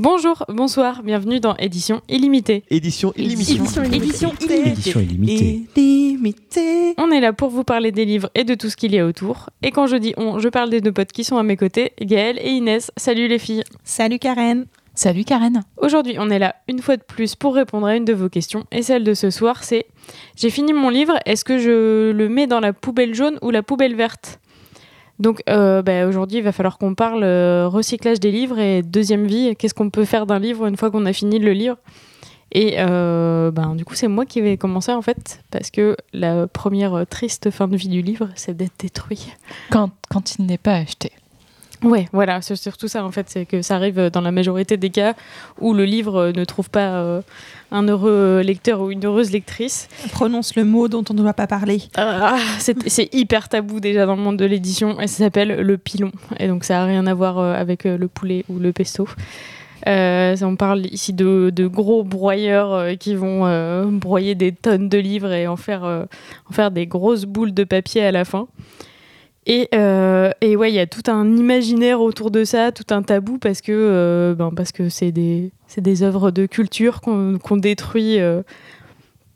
Bonjour, bonsoir, bienvenue dans Édition illimitée. Édition illimitée. Édition Édition Édition illimitée. illimitée. On est là pour vous parler des livres et de tout ce qu'il y a autour. Et quand je dis on, je parle des deux potes qui sont à mes côtés, Gaëlle et Inès. Salut les filles. Salut Karen. Salut Karen. Aujourd'hui, on est là une fois de plus pour répondre à une de vos questions. Et celle de ce soir, c'est J'ai fini mon livre, est-ce que je le mets dans la poubelle jaune ou la poubelle verte? Donc euh, bah, aujourd'hui, il va falloir qu'on parle euh, recyclage des livres et deuxième vie. Qu'est-ce qu'on peut faire d'un livre une fois qu'on a fini de le lire Et euh, ben, du coup, c'est moi qui vais commencer en fait, parce que la première triste fin de vie du livre, c'est d'être détruit. Quand, quand il n'est pas acheté. Ouais, voilà, c'est surtout ça en fait, c'est que ça arrive dans la majorité des cas où le livre euh, ne trouve pas euh, un heureux lecteur ou une heureuse lectrice. Prononce le mot dont on ne doit pas parler. Ah, c'est hyper tabou déjà dans le monde de l'édition et ça s'appelle le pilon. Et donc ça a rien à voir euh, avec le poulet ou le pesto. Euh, on parle ici de, de gros broyeurs euh, qui vont euh, broyer des tonnes de livres et en faire, en faire des grosses boules de papier à la fin. Et, euh, et ouais, il y a tout un imaginaire autour de ça, tout un tabou parce que euh, ben, parce que c'est des, c'est des œuvres de culture qu'on qu'on détruit euh,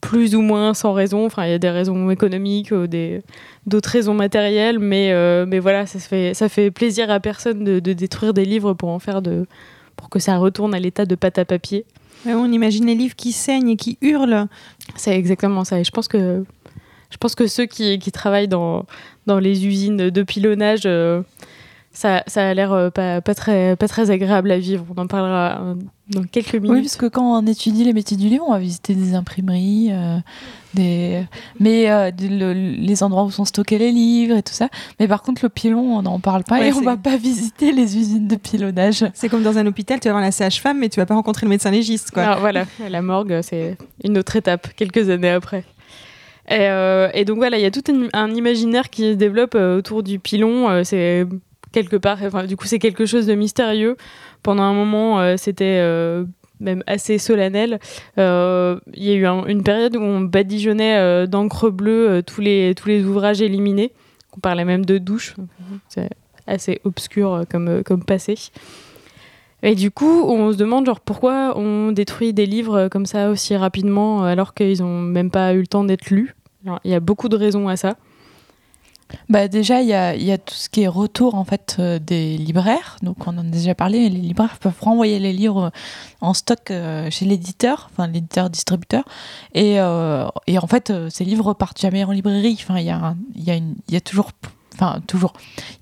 plus ou moins sans raison. Enfin, il y a des raisons économiques, euh, des, d'autres raisons matérielles, mais, mais voilà, ça, fait, ça fait plaisir à personne de, de détruire des livres pour en faire de, pour que ça retourne à l'état de pâte à papier. Ouais, on imagine les livres qui saignent et qui hurlent. C'est exactement ça. Et je pense que, je pense que ceux qui, qui travaillent dans, dans les usines de pilonnage, euh, ça, ça a l'air euh, pas, pas, très, pas très agréable à vivre. On en parlera euh, dans quelques minutes. Oui, parce que quand on étudie les métiers du livre, on va visiter des imprimeries, euh, des... mais euh, de- le- les endroits où sont stockés les livres et tout ça. Mais par contre, le pilon, on n'en parle pas Ouais, et on c'est- va pas visiter les usines de pilonnage. C'est comme dans un hôpital, tu vas voir la sage-femme, mais tu vas pas rencontrer le médecin légiste. Quoi. Alors, voilà, la morgue, c'est une autre étape, quelques années après. Et, euh, et donc voilà, il y a tout un, imaginaire qui se développe euh, autour du pilon. euh, c'est quelque part, du coup, c'est quelque chose de mystérieux. Pendant un moment, c'était même assez solennel. Il y a eu un- une période où on badigeonnait d'encre bleue tous, les, tous les ouvrages éliminés. On parlait même de douche. C'est assez obscur comme, comme passé. Et du coup, on se demande genre pourquoi on détruit des livres euh, comme ça aussi rapidement euh, alors qu'ils ont même pas eu le temps d'être lus? Il y a beaucoup de raisons à ça. Bah déjà, il y a, tout ce qui est retour en fait euh, des libraires. Donc on en a déjà parlé. Les libraires peuvent renvoyer les livres en stock chez l'éditeur, enfin l'éditeur distributeur. Et, et en fait, ces livres partent jamais en librairie. Enfin, il y a, y y a toujours Enfin, toujours.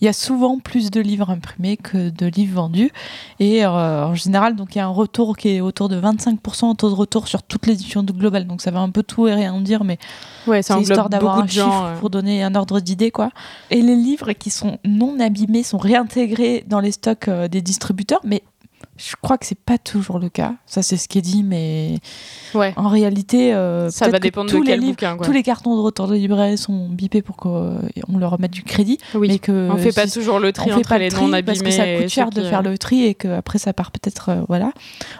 Il y a souvent plus de livres imprimés que de livres vendus. Et euh, en général, donc il y a un retour qui est autour de 25% taux de retour sur toute l'édition de Global. Donc ça va un peu tout et rien dire, mais Ouais, c'est histoire d'avoir un gens. chiffre euh. pour donner un ordre d'idée quoi. Et les livres qui sont non abîmés sont réintégrés dans les stocks euh, des distributeurs, mais je crois que c'est pas toujours le cas. Ça c'est ce qui est dit, mais Ouais. en réalité, euh, Ça va dépendre tous de les livres, bouquin. Tous les cartons de retour de librairie sont bipés pour qu'on leur remette du crédit, Oui. mais que on fait pas si- toujours le on tri fait entre pas les non abîmés parce que ça coûte cher de qui, faire euh, le tri et que après ça part peut-être euh, voilà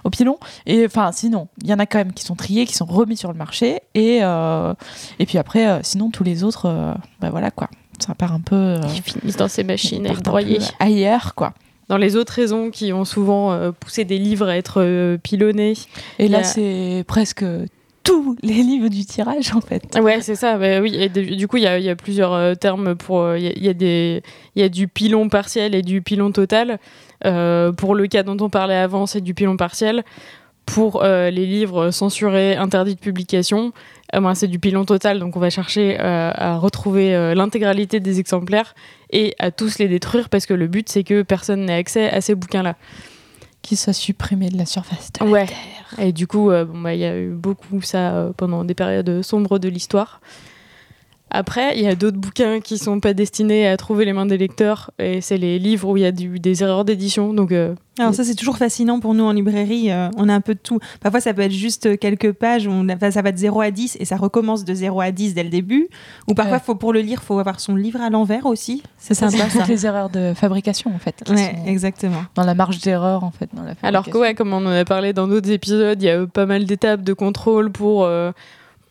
au pilon et enfin sinon il y en a quand même qui sont triés qui sont remis sur le marché et euh, et puis après sinon tous les autres bah voilà quoi ça part un peu qui finissent dans ces machines à ailleurs quoi Dans les autres raisons qui ont souvent euh, poussé des livres à être euh, pilonnés. et là a- c'est presque tous les livres du tirage en fait Ouais, c'est ça. bah oui, et du coup, il y a, il y a plusieurs euh, termes pour. Il y, a- il y a des, il y a du pilon partiel et du pilon total. Euh, pour le cas dont on parlait avant, c'est du pilon partiel. Pour euh, les livres censurés, interdits de publication, euh, ben, c'est du pilon total. Donc, on va chercher euh, à retrouver euh, l'intégralité des exemplaires et à tous les détruire parce que le but, c'est que personne n'ait accès à ces bouquins-là. qui soit supprimé de la surface de la terre Et du coup, bon, bah, il y a eu beaucoup ça pendant des périodes sombres de l'histoire. Après, il y a d'autres bouquins qui sont pas destinés à trouver les mains des lecteurs, et c'est les livres où il y a du- des erreurs d'édition. Donc, euh, Alors ça c'est toujours fascinant pour nous en librairie, euh, on a un peu de tout. Parfois ça peut être juste quelques pages, où on a- enfin, ça va de 0 à 10 et ça recommence de 0 à 10 dès le début. Ou parfois Ouais. faut, pour le lire, faut avoir son livre à l'envers aussi. C'est ça sympa c'est ça. toutes les erreurs de fabrication en fait Ouais, exactement. dans la marge d'erreur en fait dans la alors que, ouais, comme on en a parlé dans d'autres épisodes, il y a pas mal d'étapes de contrôle pour, euh,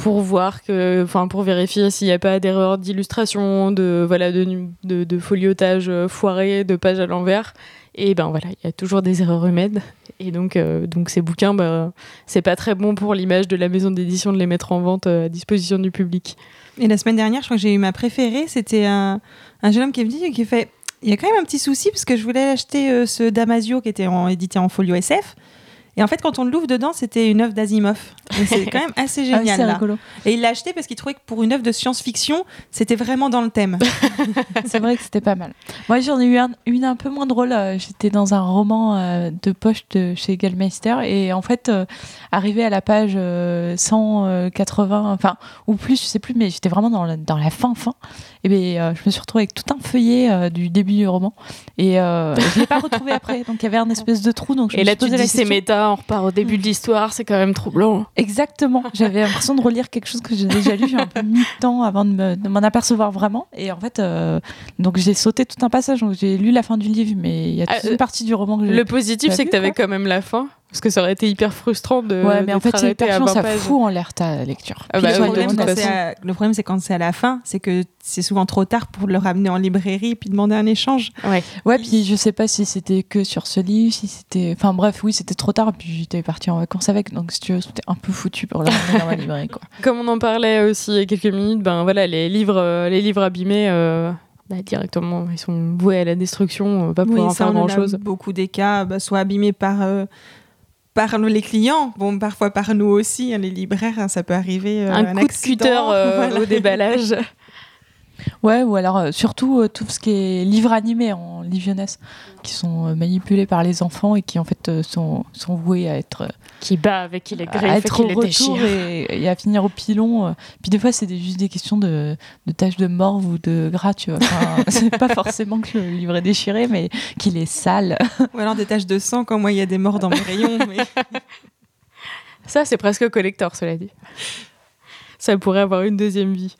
pour voir que, enfin, pour vérifier s'il n'y a pas d'erreur d'illustration, de, voilà, de, de, foliotage euh, foiré, de pages à l'envers. Et ben voilà, il y a toujours des erreurs humaines. Et donc, euh, donc ces bouquins, ben, c'est pas très bon pour l'image de la maison d'édition de les mettre en vente euh, à disposition du public. Et la semaine dernière, je crois que j'ai eu ma préférée. C'était un, un jeune homme qui est venu et qui fait Il y a quand même un petit souci parce que je voulais acheter ce Damasio qui était en- édité en folio SF. Et en fait, quand on l'ouvre dedans, c'était une œuvre d'Asimov. C'est quand même assez Ah génial. c'est là. rigolo. Et il l'a acheté parce qu'il trouvait que pour une œuvre de science-fiction, c'était vraiment dans le thème. C'est vrai que c'était pas mal. Moi, j'en ai eu un- une un peu moins drôle. Euh, J'étais dans un roman euh, de poche de chez Gallmeister et en fait, euh, arrivé à la page euh, 180, enfin, ou plus, je sais plus, mais j'étais vraiment dans la, dans la fin, fin. Et bien, euh, je me suis retrouvée avec tout un feuillet euh, du début du roman et euh, je l'ai pas retrouvé après. Donc, il y avait un espèce de trou. Donc, je Et me là, suis tu dis c'est question. On repart au début de l'histoire, c'est quand même troublant. Exactement. J'avais l'impression de relire quelque chose que j'ai déjà lu. Un peu mis de temps avant de me- de m'en apercevoir vraiment. Et en fait, euh, donc j'ai sauté tout un passage. Donc j'ai lu la fin du livre, mais il y a toute Ah, une partie du roman que j'ai. Le positif, c'est que t'avais quand même la fin. Parce que ça aurait été hyper frustrant de. Ouais, mais en fait, c'est hyper chiant, 20 ça fout en l'air ta lecture. Ah bah le, oui, problème, c'est à- le problème, c'est quand c'est à la fin, c'est que c'est souvent trop tard pour le ramener en librairie puis demander un échange. Ouais. Ouais, puis je sais pas si c'était que sur ce livre, si c'était. Enfin bref, oui, c'était trop tard. Puis j'étais partie en vacances avec. Donc si tu veux, c'était un peu foutu pour le ramener dans ma librairie, quoi. Comme on en parlait aussi il y a quelques minutes, ben voilà, les livres, euh, les livres abîmés, euh, bah, directement, ils sont voués à la destruction, on va pas pouvoir en ça, faire on en grand a chose. beaucoup des cas, bah, soit abîmés par, euh, par les clients, bon, parfois par nous aussi, hein, les libraires, hein, ça peut arriver. euh, Un coup de cutter euh, voilà. au déballage. Ouais, ou alors euh, surtout euh, tout ce qui est livres animés en livre jeunesse, qui sont euh, manipulés par les enfants et qui en fait euh, sont, sont voués à être, euh, qui bat avec qui les à griffes et être qui au les retour déchire. et, et à finir au pilon. euh. Puis des fois, c'est juste des questions de, de taches de morve ou de gras, tu vois. Enfin, c'est pas forcément que le livre est déchiré, mais qu'il est sale. Ou alors des taches de sang, quand moi il y a des morts dans mes rayons. mais- Ça, c'est presque collector, cela dit. Ça pourrait avoir une deuxième vie.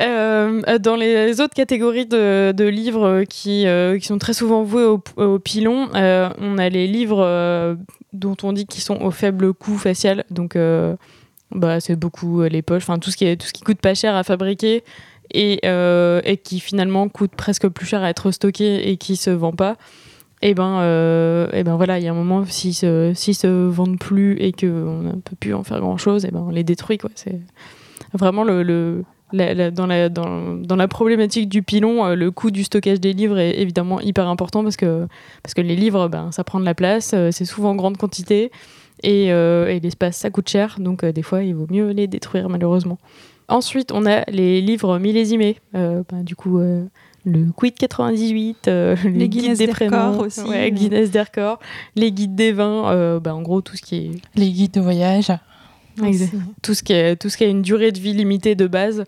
Euh, dans les autres catégories de, livres qui, euh, qui sont très souvent voués au, pilon, euh, on a les livres dont on dit qu'ils sont au faible coût facial. Donc, bah, c'est beaucoup les poches, enfin tout ce qui tout ce qui coûte pas cher à fabriquer et, qui finalement coûte presque plus cher à être stocké et qui se vend pas. Et ben, euh, et ben voilà, il y a un moment s'ils se, s'ils se vendent plus et qu'on ne peut plus en faire grand chose, et ben on les détruit. C'est vraiment le la- la- dans, la, dans, dans la problématique du pilon, euh, le coût du stockage des livres est évidemment hyper important parce que, parce que les livres, ben, ça prend de la place, euh, c'est souvent en grande quantité et, euh, et l'espace, ça coûte cher. Donc, euh, des fois, il vaut mieux les détruire, malheureusement. Ensuite, on a les livres millésimés. Euh, ben, du coup, euh, le Quid 98, euh, les, Les guides Guinness des des prénoms, aussi. ouais, Guinness des records, les guides des vins, euh, ben, en gros, tout ce qui est Les guides de voyage. Tout ce qui est tout ce qui a une durée de vie limitée de base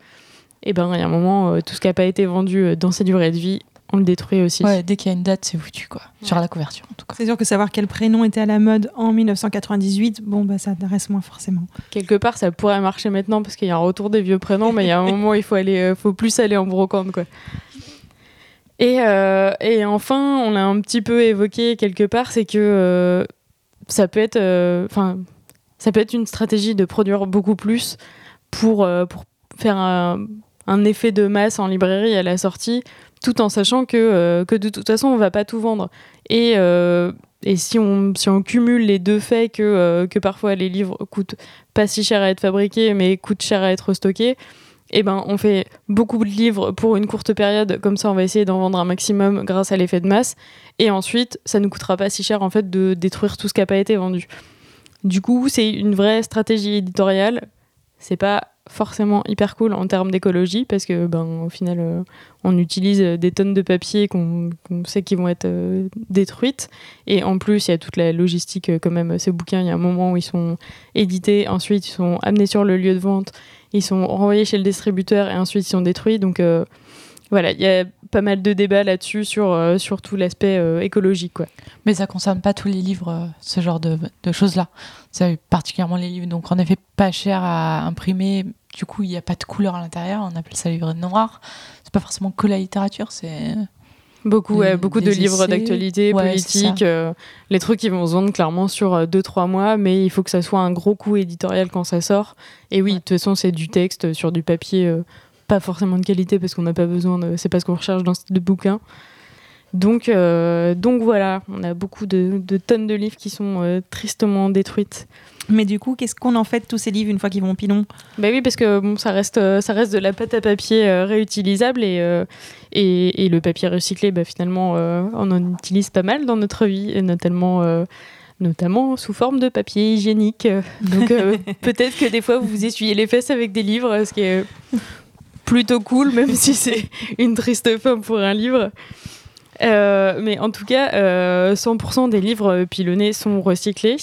et ben il y a un moment euh, tout ce qui n'a pas été vendu euh, dans ces durées de vie on le détruit aussi Ouais, dès qu'il y a une date, c'est foutu, quoi. Sur la couverture, en tout cas. C'est sûr que savoir quel prénom était à la mode en 1998, bon, bah, ça intéresse moins forcément. quelque part ça pourrait marcher maintenant parce qu'il y a un retour des vieux prénoms mais il y a un moment il faut aller euh, faut plus aller en brocante quoi et, euh, et enfin on l'a un petit peu évoqué quelque part c'est que euh, ça peut être euh, enfin ça peut être une stratégie de produire beaucoup plus pour euh, faire un, effet de masse en librairie à la sortie tout en sachant que, euh, de toute façon on va pas tout vendre. Et euh, et si on, cumule les deux faits que, que parfois les livres coûtent pas si cher à être fabriqués mais coûtent cher à être stockés, eh ben on fait beaucoup de livres pour une courte période, comme ça on va essayer d'en vendre un maximum grâce à l'effet de masse, et ensuite ça nous coûtera pas si cher en fait de détruire tout ce qui n'a pas été vendu. Du coup, c'est une vraie stratégie éditoriale. C'est pas forcément hyper cool en termes d'écologie parce que ben au final euh, on utilise des tonnes de papier qu'on sait qui vont être euh, détruites. Et en plus il y a toute la logistique euh, quand même ces bouquins. Il y a un moment où ils sont édités ensuite ils sont amenés sur le lieu de vente ils sont renvoyés chez le distributeur et ensuite ils sont détruits. Donc voilà il y a pas mal de débats là-dessus sur, euh, sur tout l'aspect euh, écologique quoi. Mais ça concerne pas tous les livres, euh, ce genre de, de choses-là. C'est particulièrement les livres, donc en effet, pas cher à imprimer. Du coup, il n'y a pas de couleur à l'intérieur. On appelle ça livre noir. C'est pas forcément que la littérature, c'est. Beaucoup, Des- ouais, beaucoup de livres d'actualité, Ouais, politique, euh, les trucs qui vont se vendre clairement sur 2-3 mois, mais il faut que ça soit un gros coup éditorial quand ça sort. Et oui, de toute façon, c'est du texte sur du papier, euh, pas forcément de qualité parce qu'on n'a pas besoin de. C'est pas ce qu'on recherche dans ce type de bouquin. Donc, euh, donc voilà, on a beaucoup de, de tonnes de livres qui sont euh, tristement détruites. Mais du coup, qu'est-ce qu'on en fait de tous ces livres une fois qu'ils vont au pilon? Bah oui, parce que bon, ça reste, euh, ça reste de la pâte à papier euh, réutilisable et, et, et le papier recyclé, bah, finalement, on en utilise pas mal dans notre vie, et notamment, notamment sous forme de papier hygiénique. Donc euh, peut-être que des fois, vous vous essuyez les fesses avec des livres, ce qui est plutôt cool, même si c'est une triste fin pour un livre. Euh, mais en tout cas, euh, 100% des livres pilonnés sont recyclés.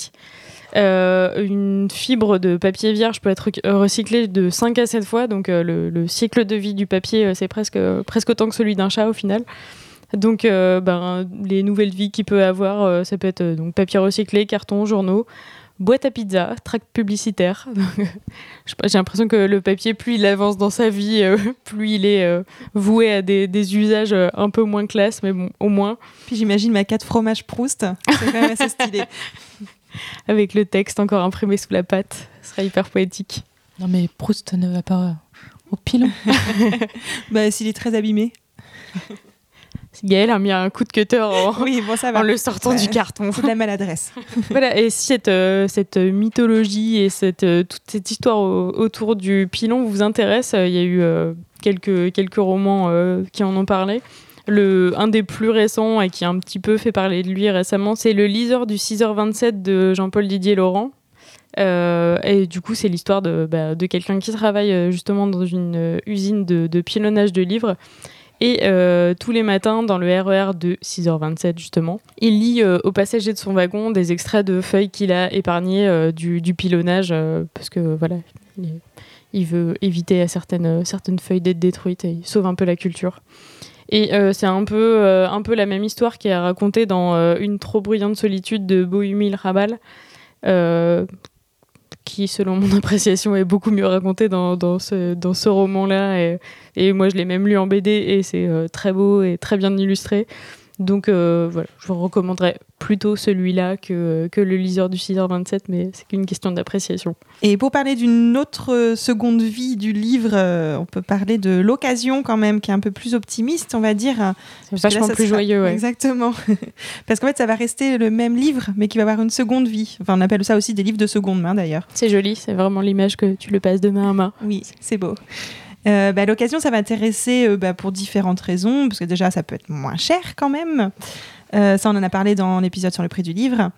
Euh, une fibre de papier vierge peut être euh, recyclée de 5 à 7 fois, donc euh, le, le cycle de vie du papier, euh, c'est presque, presque autant que celui d'un chat au final. Donc euh, ben, les nouvelles vies qu'il peut avoir, euh, ça peut être euh, donc, papier recyclé, carton, journaux, boîte à pizza, tract publicitaire. J'ai l'impression que le papier, plus il avance dans sa vie, euh, plus il est euh, voué à des, des usages euh, un peu moins classe, mais bon, au moins Puis j'imagine ma 4 fromage Proust. C'est quand même assez stylé. avec le texte encore imprimé sous la pâte, ce serait hyper poétique. Non, mais Proust ne va pas au pilon. bah, s'il est très abîmé. Gaël a mis un coup de cutter en, Oui, bon, ça va. en le sortant Ouais. du carton. C'est de la maladresse. voilà, et si cette, euh, cette mythologie et cette, euh, toute cette histoire au- autour du pilon vous intéresse, euh, il y a eu euh, quelques, quelques romans euh, qui en ont parlé. Le, un des plus récents et qui a un petit peu fait parler de lui récemment, c'est Le liseur du 6h27 de Jean-Paul Didier Laurent. Euh, et du coup, c'est l'histoire de, bah, de quelqu'un qui travaille euh, justement dans une euh, usine de, de pilonnage de livres. Et euh, tous les matins, dans le RER de 6h27, justement, il lit euh, aux passagers de son wagon des extraits de feuilles qu'il a épargnées euh, du, pilonnage, euh, parce que voilà, il, veut éviter à certaines, certaines feuilles d'être détruites et il sauve un peu la culture. Et c'est un peu, un peu la même histoire qui est racontée dans Une trop bruyante solitude de Bohumil Rabal, qui, selon mon appréciation, est beaucoup mieux racontée dans, dans ce, dans ce roman-là. Et, et moi, je l'ai même lu en BD et c'est euh, très beau et très bien illustré. Donc euh, voilà, je vous recommanderais plutôt celui-là que, que le liseur du 6h27, mais c'est qu'une question d'appréciation. Et pour parler d'une autre euh, seconde vie du livre, euh, on peut parler de l'occasion quand même, qui est un peu plus optimiste, on va dire. C'est là, vachement plus sera- joyeux, ouais. Exactement. Parce qu'en fait, ça va rester le même livre, mais qui va avoir une seconde vie. Enfin, on appelle ça aussi des livres de seconde main, d'ailleurs. C'est joli, c'est vraiment l'image que tu le passes de main à main. Oui, c'est beau. Euh, bah, L'occasion, ça va intéresser euh, bah, pour différentes raisons, parce que déjà, ça peut être moins cher quand même. Euh, ça, on en a parlé dans l'épisode sur le prix du livre.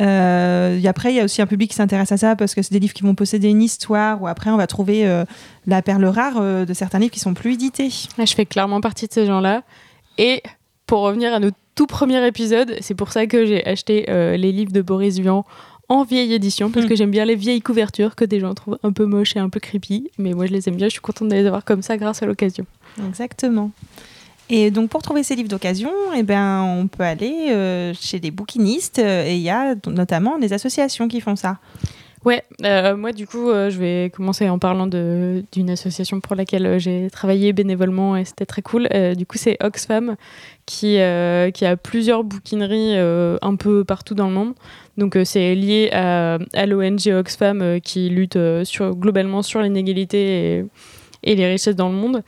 Euh, et après, il y a aussi un public qui s'intéresse à ça parce que c'est des livres qui vont posséder une histoire, ou après, on va trouver la perle rare de certains livres qui sont plus édités. Je fais clairement partie de ces gens-là. Et pour revenir à notre tout premier épisode, c'est pour ça que j'ai acheté les livres de Boris Vian en vieille édition, parce que j'aime bien les vieilles couvertures que des gens trouvent un peu moches et un peu creepy. Mais moi, je les aime bien, je suis contente de les avoir comme ça grâce à l'occasion. Exactement. Et donc, pour trouver ces livres d'occasion, eh ben, on peut aller euh, chez des bouquinistes, euh, et il y a notamment des associations qui font ça. Ouais, euh, moi du coup, euh, je vais commencer en parlant d'une association pour laquelle euh, j'ai travaillé bénévolement et c'était très cool. Du coup, c'est Oxfam qui, a plusieurs bouquineries un peu partout dans le monde. Donc, c'est lié à, l'ONG Oxfam qui lutte globalement sur l'inégalité et, et les richesses dans le monde.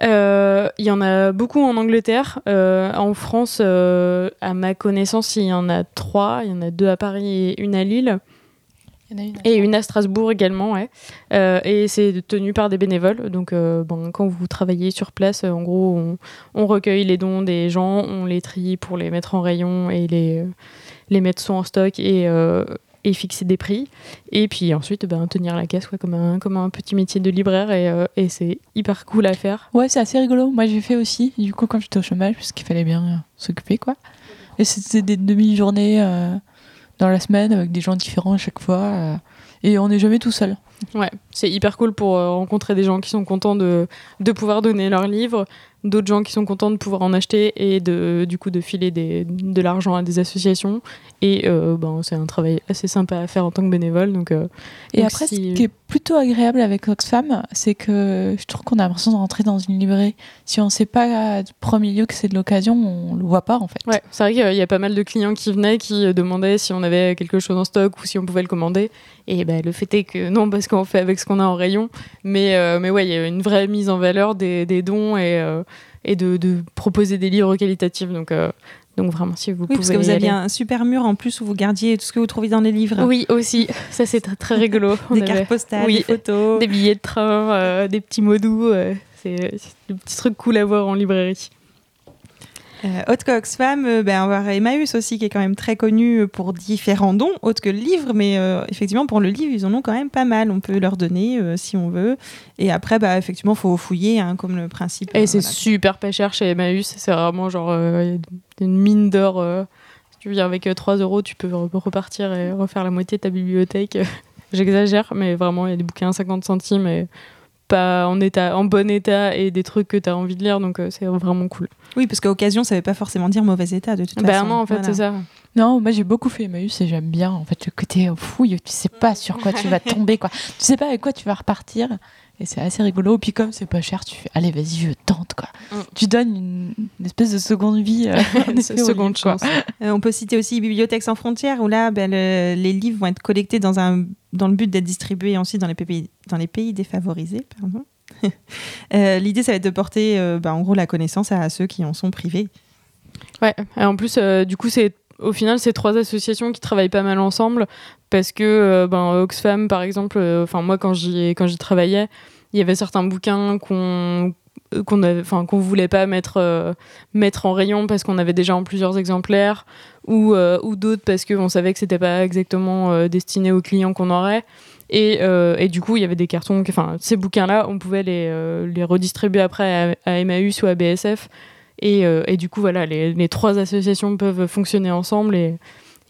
Il y en a beaucoup en Angleterre. En France, à ma connaissance, il y en a trois. Il y en a deux à Paris et une à Lille. Il y en a une. Et une à Strasbourg également, ouais. Euh, et c'est tenu par des bénévoles. Donc, euh, bon, quand vous travaillez sur place, euh, en gros, on, on recueille les dons des gens, on les trie pour les mettre en rayon et les, les mettre soit en stock et, euh, et fixer des prix. Et puis ensuite, ben, tenir la caisse, quoi, comme, un, comme un petit métier de libraire. Et, euh, et c'est hyper cool à faire. Ouais, c'est assez rigolo. Moi, j'ai fait aussi, du coup, quand j'étais au chômage, parce qu'il fallait bien euh, s'occuper, quoi. Et c'était des demi-journées euh, dans la semaine avec des gens différents à chaque fois. euh, et on n'est jamais tout seul. Ouais, c'est hyper cool pour euh, rencontrer des gens qui sont contents de, de pouvoir donner leurs livres, d'autres gens qui sont contents de pouvoir en acheter et de, du coup de filer des, de l'argent à des associations. Et euh, ben, c'est un travail assez sympa à faire en tant que bénévole. Donc, euh, Et donc après, si- ce qui est plutôt agréable avec Oxfam, c'est que je trouve qu'on a l'impression de rentrer dans une librairie. Si on ne sait pas du premier lieu que c'est de l'occasion, on le voit pas en fait. Ouais, c'est vrai qu'il y a pas mal de clients qui venaient, qui demandaient si on avait quelque chose en stock ou si on pouvait le commander. Et ben, le fait est que non, parce qu'on fait avec ce qu'on a en rayon. Mais, euh, mais ouais, il y a une vraie mise en valeur des, des dons et, euh, et de, de proposer des livres qualitatifs. Donc, euh, donc vraiment, si vous Oui, pouvez. parce que vous aviez un super mur en plus où vous gardiez tout ce que vous trouviez dans les livres. Oui, aussi. Ça, c'est très, rigolo. On Des avait cartes postales, oui, des photos. des billets de train, euh, des petits mots doux. c'est des petits trucs cool à voir en librairie. Euh, autre que Oxfam, euh, ben, on va avoir Emmaüs aussi, qui est quand même très connu euh, pour différents dons, autres que le livre, mais euh, effectivement, pour le livre, ils en ont quand même pas mal. On peut leur donner euh, si on veut. Et après, bah, effectivement, il faut fouiller, hein, comme le principe. Et euh, c'est voilà. super pas cher chez Emmaüs. C'est vraiment genre une mine d'or. si tu viens avec euh, 3 euros, tu peux re- repartir et refaire la moitié de ta bibliothèque. J'exagère, mais vraiment, il y a des bouquins à 50 centimes et pas en, état, en bon état et des trucs que tu as envie de lire. Donc, euh, c'est vraiment cool. Oui, parce qu'à occasion, ça ne veut pas forcément dire mauvais état, de toute Bah façon. non, en fait, Voilà. c'est ça. Non, moi j'ai beaucoup fait Emmaüs et j'aime bien en fait le côté fouille, tu sais pas sur quoi tu vas tomber quoi. Tu sais pas avec quoi tu vas repartir et c'est assez rigolo. Puis comme c'est pas cher, tu fais allez vas-y je tente quoi. Mm. Tu donnes une, une espèce de seconde vie, euh, Une seconde livre, chance. Euh, on peut citer aussi Bibliothèques sans frontières, où là, ben, le- les livres vont être collectés dans, un, dans le but d'être distribués ensuite dans les pays, dans les pays défavorisés. Pardon. Euh, L'idée, ça va être de porter euh, ben, en gros la connaissance à ceux qui en sont privés. Ouais, et en plus, euh, du coup, c'est au final, c'est trois associations qui travaillent pas mal ensemble parce que euh, ben, Oxfam, par exemple, enfin moi, quand j'y quand j'y travaillais, il y avait certains bouquins qu'on qu'on avait- enfin qu'on voulait pas mettre euh, mettre en rayon parce qu'on avait déjà en plusieurs exemplaires ou euh, ou d'autres parce qu'on savait que c'était pas exactement euh, destiné aux clients qu'on aurait. Et, euh, et du coup il y avait des cartons enfin ces bouquins là on pouvait les euh, les redistribuer après à, à Emmaüs ou à BSF et, euh, et du coup, voilà, les, les trois associations peuvent fonctionner ensemble et,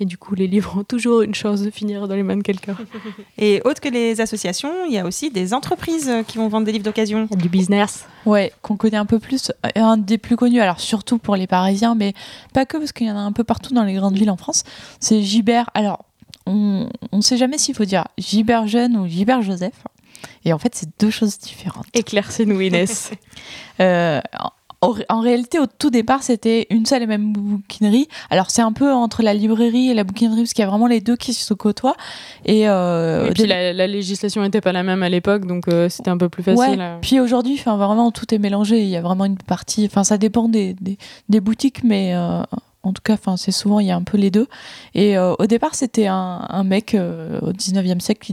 et du coup, les livres ont toujours une chance de finir dans les mains de quelqu'un. Et autre que les associations, il y a aussi des entreprises qui vont vendre des livres d'occasion. Du business. Ouais, qu'on connaît un peu plus. Euh, Un des plus connus, alors surtout pour les Parisiens, mais pas que, parce qu'il y en a un peu partout dans les grandes villes en France. C'est Gibert. Alors, on ne sait jamais s'il faut dire Gibert Jeune ou Gibert Joseph. Et en fait, c'est deux choses différentes. Éclaircez-nous, Inès. Euh, en, réalité, au tout départ, c'était une seule et même bouquinerie. Alors, c'est un peu entre la librairie et la bouquinerie, parce qu'il y a vraiment les deux qui se côtoient. Et, euh, et puis, la, la législation n'était pas la même à l'époque, donc euh, c'était un peu plus facile. Ouais. euh. Puis aujourd'hui, enfin vraiment tout est mélangé. Il y a vraiment une partie. Enfin, ça dépend des, des, des boutiques, mais euh, en tout cas, c'est souvent il y a un peu les deux. Et euh, au départ, c'était un, mec euh, au 19e siècle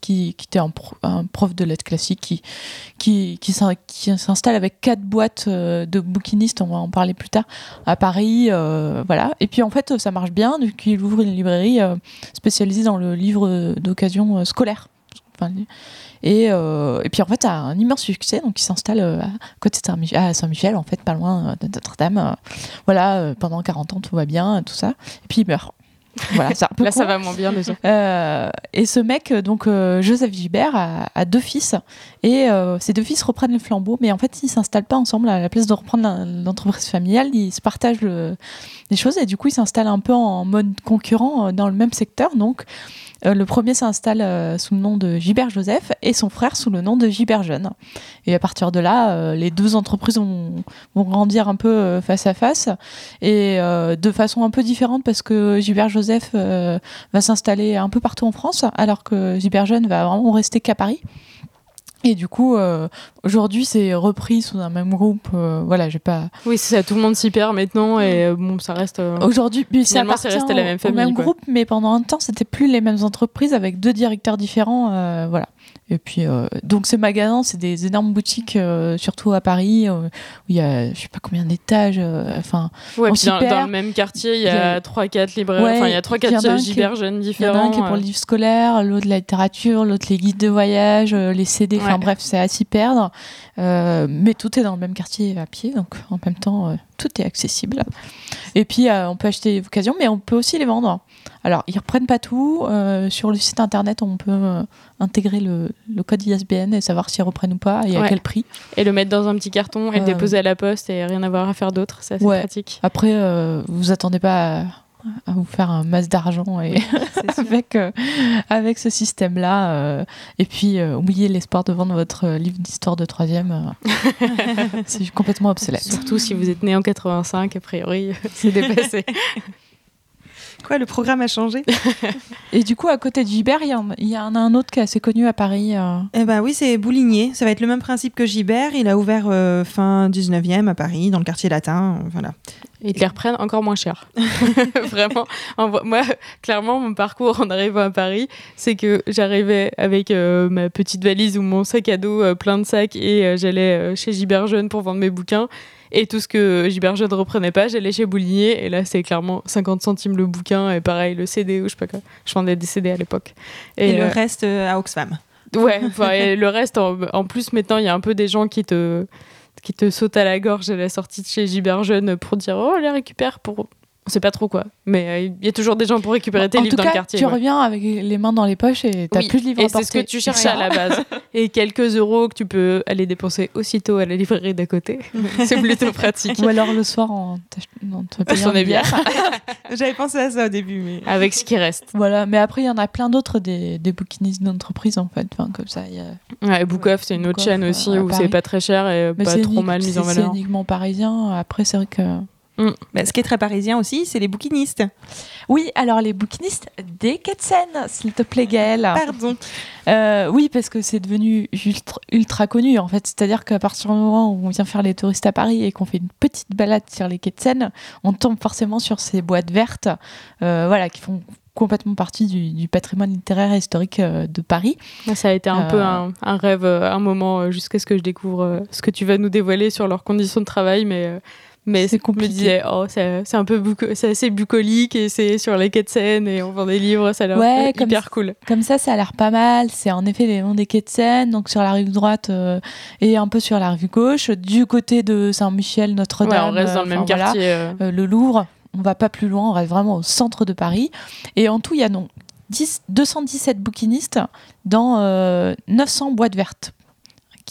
qui, était un, pro- un prof de lettres classiques qui qui, qui s'in- qui s'installe avec quatre boîtes euh, de bouquinistes. On va en parler plus tard à Paris, voilà. Et puis en fait, ça marche bien. Coup, il ouvre une librairie spécialisée dans le livre d'occasion scolaire. Et, euh, et puis en fait, ça a un immense succès. Donc il s'installe euh, à côté de à Saint-Michel, en fait, pas loin euh, de Notre-Dame. Voilà, pendant 40 ans, tout va bien, tout ça. Et puis il meurt. Voilà, peu Là, ça va moins bien déjà. Euh, et ce mec, donc euh, Joseph Gibert, a, a deux fils et euh, ces deux fils reprennent le flambeau, mais en fait ils s'installent pas ensemble à la place de reprendre l'entreprise familiale, ils se partagent le- les choses et du coup ils s'installent un peu en mode concurrent dans le même secteur. Donc euh, le premier s'installe euh, sous le nom de Gibert Joseph et son frère sous le nom de Gibert Jeune. Et à partir de là, euh, les deux entreprises vont, grandir un peu face à face et de façon un peu différente parce que Gilbert Joseph va s'installer un peu partout en France alors que Gilbert Jeune va vraiment rester qu'à Paris. Et du coup, aujourd'hui, c'est repris sous un même groupe. euh, voilà, j'ai pas. Oui, c'est ça, tout le monde s'y perd maintenant et euh, bon, ça reste. euh, Aujourd'hui, puis ça appartient resté la au- même au famille, même quoi. groupe, mais pendant un temps, c'était plus les mêmes entreprises avec deux directeurs différents. euh, voilà. Et puis, donc ces magasins, c'est des énormes boutiques, surtout à Paris, où il y a, je sais pas combien d'étages. Enfin, Ouais, on puis dans, le même quartier, il y a a- 3-4 libraires. Enfin, il y a 3-4 il y en a un qui- Gibert jeunes Il y en différents. a un qui est pour le livre scolaire, l'autre la littérature, l'autre les guides de voyage, les CD. Enfin Ouais. bref, c'est à s'y perdre. Euh, mais tout est dans le même quartier à pied, donc en même temps, euh, tout est accessible. Et puis, euh, on peut acheter des occasions, mais on peut aussi les vendre. Alors, ils reprennent pas tout. Sur le site internet, on peut intégrer le, le code ISBN et savoir s'ils reprennent ou pas et à quel prix. Et le mettre dans un petit carton et le déposer à la poste et rien avoir à faire d'autre. C'est assez Ouais. pratique. Après, vous attendez pas à, à vous faire un masse d'argent et avec, euh, avec ce système-là. euh, et puis, euh, oubliez l'espoir de vendre votre euh, livre d'histoire de troisième. c'est complètement obsolète. Surtout si vous êtes né en 85, a priori, c'est dépassé. Quoi, le programme a changé? Et du coup, à côté de Gibert, il y, en- il y en a un autre qui est assez connu à Paris. euh. Eh ben oui, c'est Bouligné. Ça va être le même principe que Gibert. Il a ouvert euh, fin 19e à Paris, dans le quartier latin. Voilà. Ils te les reprennent encore moins cher. Vraiment. En vrai- Moi, clairement, mon parcours en arrivant à Paris, c'est que j'arrivais avec euh, ma petite valise ou mon sac à dos euh, plein de sacs et euh, j'allais euh, chez Gibert Jeune pour vendre mes bouquins. Et tout ce que Gilbert Jeune ne reprenait pas, j'allais chez Boulinier. Et là, c'est clairement 50 centimes le bouquin. Et pareil, le CD ou je sais pas quoi. Je vendais des CD à l'époque. Et, le euh, reste euh, à Oxfam. Ouais, et le reste, en, en plus, maintenant, il y a un peu des gens qui te, qui te sautent à la gorge à la sortie de chez Gilbert Jeune pour dire Oh, les récupère pour. On sait pas trop quoi. Mais euh, il y a toujours des gens pour récupérer tes en livres tout dans cas, le quartier. tu ouais. reviens avec les mains dans les poches et t'as Oui, plus de livres Et à c'est ce que porter. tu cherchais à la base. Et quelques euros que tu peux aller dépenser aussitôt à la librairie d'à côté. c'est plutôt pratique. Ou alors le soir en te payant une bien. bière. J'avais pensé à ça au début, mais. Avec ce qui reste. Voilà, mais après il y en a plein d'autres des, des bouquinistes d'entreprise en fait, enfin comme ça. il Y a... Ouais, Book Off, c'est une autre Off, chaîne euh, aussi à où c'est pas très cher et Mais pas c'est trop unique- mal mis en c'est- C'est valeur. uniquement parisien. Après c'est vrai que Bah, ce qui est très parisien aussi, c'est les bouquinistes. oui, alors les bouquinistes des quais de Seine, s'il te plaît Gaëlle. Pardon. Euh, oui, parce que c'est devenu ultra, ultra connu en fait. C'est-à-dire qu'à partir du moment où on vient faire les touristes à Paris et qu'on fait une petite balade sur les quais de Seine, on tombe forcément sur ces boîtes vertes, euh, voilà, qui font complètement partie du, du patrimoine littéraire et historique euh, de Paris. Ça a été un Euh, peu un, un rêve, un moment, jusqu'à ce que je découvre ce que tu vas nous dévoiler sur leurs conditions de travail. Mais, euh, mais C'est je me compliqué. disais, oh, c'est un peu c'est assez bucolique et c'est sur les quais de Seine et on vend des livres, ça a l'air Ouais, hyper cool. Comme ça, ça a l'air pas mal. C'est en effet les noms des quais de Seine, donc sur la rive droite euh, et un peu sur la rive gauche. Du côté de Saint-Michel, Ouais, Notre-Dame, on reste dans le euh, même voilà. quartier. euh. euh, le Louvre. On va pas plus loin, on reste vraiment au centre de Paris. Et en tout, il y a donc 10 217 bouquinistes dans euh, 900 boîtes vertes.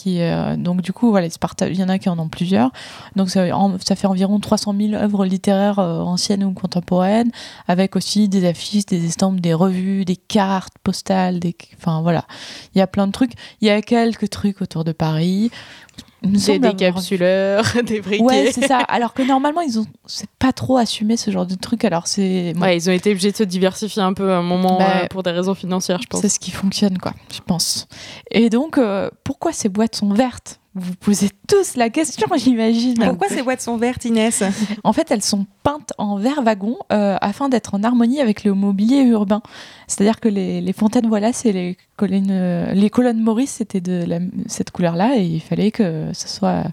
Euh, donc du coup, voilà, il y en a qui en ont plusieurs. Donc ça, fait environ 300 000 œuvres littéraires euh, anciennes ou contemporaines, avec aussi des affiches, des estampes, des revues, des cartes postales, enfin voilà, il y a plein de trucs. Il y a quelques trucs autour de Paris. Des décapsuleurs, des briquets. Ouais, c'est ça. Alors que normalement, ils ont c'est pas trop assumé ce genre de truc. Alors c'est Ouais, ils ont été obligés de se diversifier un peu à un moment Bah, euh, pour des raisons financières, je pense. c'est ce qui fonctionne, quoi, je pense. Et donc, euh, pourquoi ces boîtes sont vertes? Vous vous posez tous la question, j'imagine. Pourquoi ces boîtes sont vertes, Inès? En fait, elles sont peintes en vert wagon euh, afin d'être en harmonie avec le mobilier urbain. C'est-à-dire que les, les fontaines voilà, c'est les colonnes, euh, les colonnes Maurice, c'était de la- cette couleur-là, et il fallait que ce soit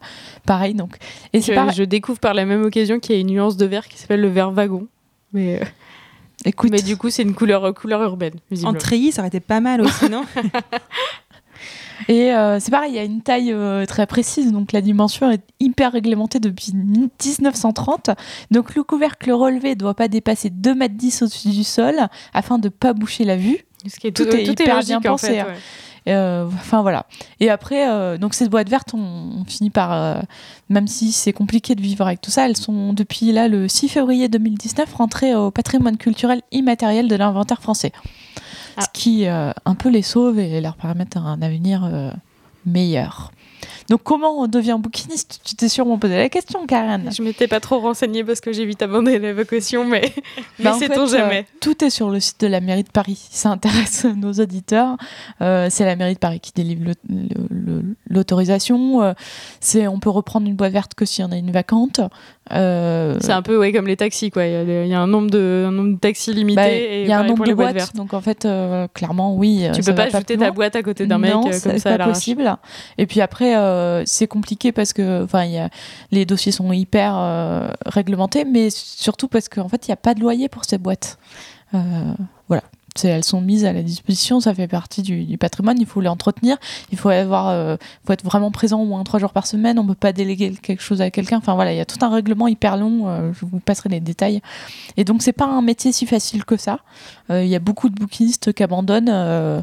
pareil. Donc, et c'est Je, pareil. je découvre par la même occasion qu'il y a une nuance de vert qui s'appelle le vert wagon. Mais, euh, Écoute, mais du coup, c'est une couleur, couleur urbaine, En treillis, ça aurait été pas mal aussi, non? Et euh, c'est pareil, il y a une taille euh, très précise, donc la dimension est hyper réglementée depuis 1930. Donc le couvercle relevé ne doit pas dépasser 2,10 mètres au-dessus du sol afin de ne pas boucher la vue. Ce qui est tout est hyper bien en pensé, fait, hein. ouais. Euh, Enfin voilà. Et après, euh, donc ces boîtes vertes, on, on finit par, euh, même si c'est compliqué de vivre avec tout ça, elles sont depuis là le 6 février 2019 rentrées au patrimoine culturel immatériel de l'inventaire français. Ah. Ce qui euh, un peu les sauve et leur permet un avenir euh, meilleur. Donc comment on devient bouquiniste? Tu t'es sûrement posé la question, Karen. Je m'étais pas trop renseignée parce que j'ai vite abandonné la vocation, mais, mais Bah, sait-on fait, jamais. euh, tout est sur le site de la mairie de Paris. Si ça intéresse nos auditeurs, euh, c'est la mairie de Paris qui délivre le- le- le- l'autorisation. Euh, c'est, on peut reprendre une boîte verte que s'il y en a une vacante. Euh, C'est un peu ouais, comme les taxis, quoi. Il y a, des- il y a un, nombre de, un nombre de taxis limité bah, et il y a un nombre de boîtes donc en fait, euh, clairement, oui. Tu peux pas jeter plus ta boîte à côté d'un mec non, c'est comme ça à pas possible. Et puis après, c'est compliqué parce que, enfin, les dossiers sont hyper réglementés, mais surtout parce qu'en fait, il n'y a pas de loyer pour ces boîtes. Voilà. Elles sont mises à la disposition, ça fait partie du, du patrimoine, il faut les entretenir, il faut avoir, euh, faut être vraiment présent au moins trois jours par semaine, on peut pas déléguer quelque chose à quelqu'un. Enfin voilà, il y a tout un règlement hyper long, euh, je vous passerai les détails. Et donc c'est pas un métier si facile que ça. Euh, Il y a beaucoup de bouquinistes qui abandonnent.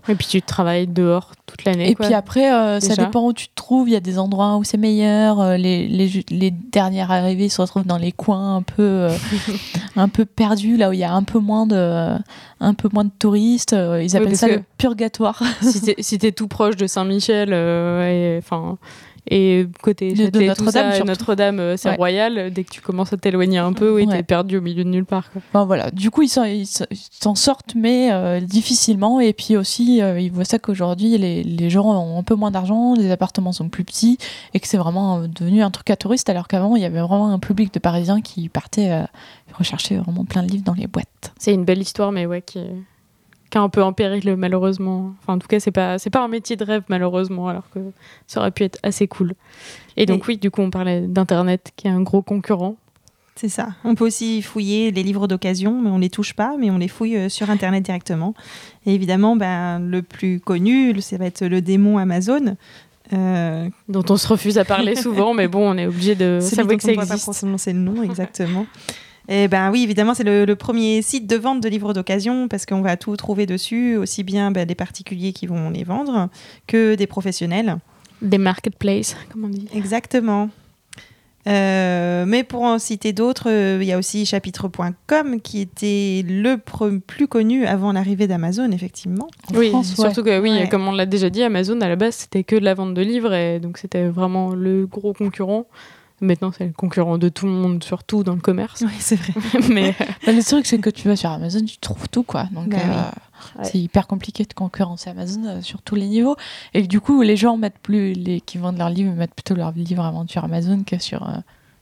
Et puis tu travailles dehors toute l'année. et quoi. puis après, ça dépend où tu te trouves. Il y a des endroits où c'est meilleur. les, les, dernières arrivées se retrouvent dans les coins un peu, un peu perdus, là où il y a un peu moins de, un peu moins de touristes. Euh, Ils appellent ça le purgatoire. si t'es si tout proche de Saint-Michel, euh, enfin, Et côté Châtelet, Notre-Dame. Notre-Dame, euh, c'est Ouais. royal. Dès que tu commences à t'éloigner un peu, oui, Ouais. t'es perdu au milieu de nulle part. quoi. Bon, voilà. Du coup, ils s'en- sortent, mais euh, difficilement. Et puis aussi, euh, ils voient ça qu'aujourd'hui, les, les gens ont un peu moins d'argent, les appartements sont plus petits, et que c'est vraiment devenu un truc à touristes, alors qu'avant, il y avait vraiment un public de Parisiens qui partaient euh, rechercher vraiment plein de livres dans les boîtes. C'est une belle histoire, mais ouais, qui est, qui est un peu en péril, malheureusement. Enfin, en tout cas, c'est pas, c'est pas un métier de rêve, malheureusement, alors que ça aurait pu être assez cool. Et donc, oui, du coup, on parlait d'Internet, qui est un gros concurrent. C'est ça. On peut aussi fouiller les livres d'occasion, mais on les touche pas, mais on les fouille euh, sur Internet directement. Et évidemment, ben, le plus connu, ça va être le démon Amazon. Euh, dont on se refuse à parler souvent, mais bon, on est obligé de savoir que ça va pas existe. prononcer le nom exactement. Et ben oui, évidemment, c'est le, le premier site de vente de livres d'occasion parce qu'on va tout trouver dessus, aussi bien ben, des particuliers qui vont les vendre que des professionnels. Des marketplaces, comme on dit. Exactement. Euh, mais pour en citer d'autres, euh, il y a aussi chapitre.com qui était le plus connu avant l'arrivée d'Amazon, effectivement. En Oui, France, ouais. surtout que, oui, Ouais. comme on l'a déjà dit, Amazon, à la base, c'était que de la vente de livres, et donc c'était vraiment le gros concurrent. Maintenant, c'est le concurrent de tout le monde, surtout dans le commerce. Oui, c'est vrai. mais Bah, le truc, c'est que tu vas sur Amazon, tu trouves tout, quoi. Donc, Bah euh, Ouais. c'est hyper compliqué de concurrencer Amazon euh, sur tous les niveaux. Et du coup, les gens mettent plus, les qui vendent leurs livres, mettent plutôt leurs livres à vendre sur Amazon que sur euh,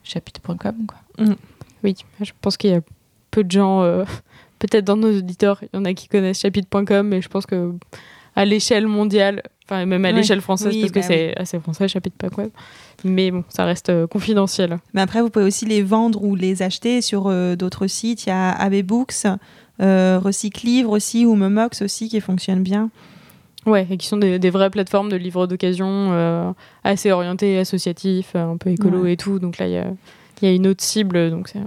chapitre.com, quoi. oui, je pense qu'il y a peu de gens, euh, peut-être dans nos auditeurs, il y en a qui connaissent chapitre.com, mais je pense que à l'échelle mondiale, enfin même à Ouais. l'échelle française, Oui, parce que bah c'est assez français, chapitre.com. Mais bon, ça reste euh, confidentiel. Mais après, vous pouvez aussi les vendre ou les acheter sur euh, d'autres sites. Il y a AB Books, euh, Recycle Livre aussi, ou Memox aussi, qui fonctionne bien. Ouais, et qui sont des, des vraies plateformes de livres d'occasion assez orientées, associatifs, un peu écolo Ouais. et tout. Donc là, il y a, y a une autre cible, donc c'est-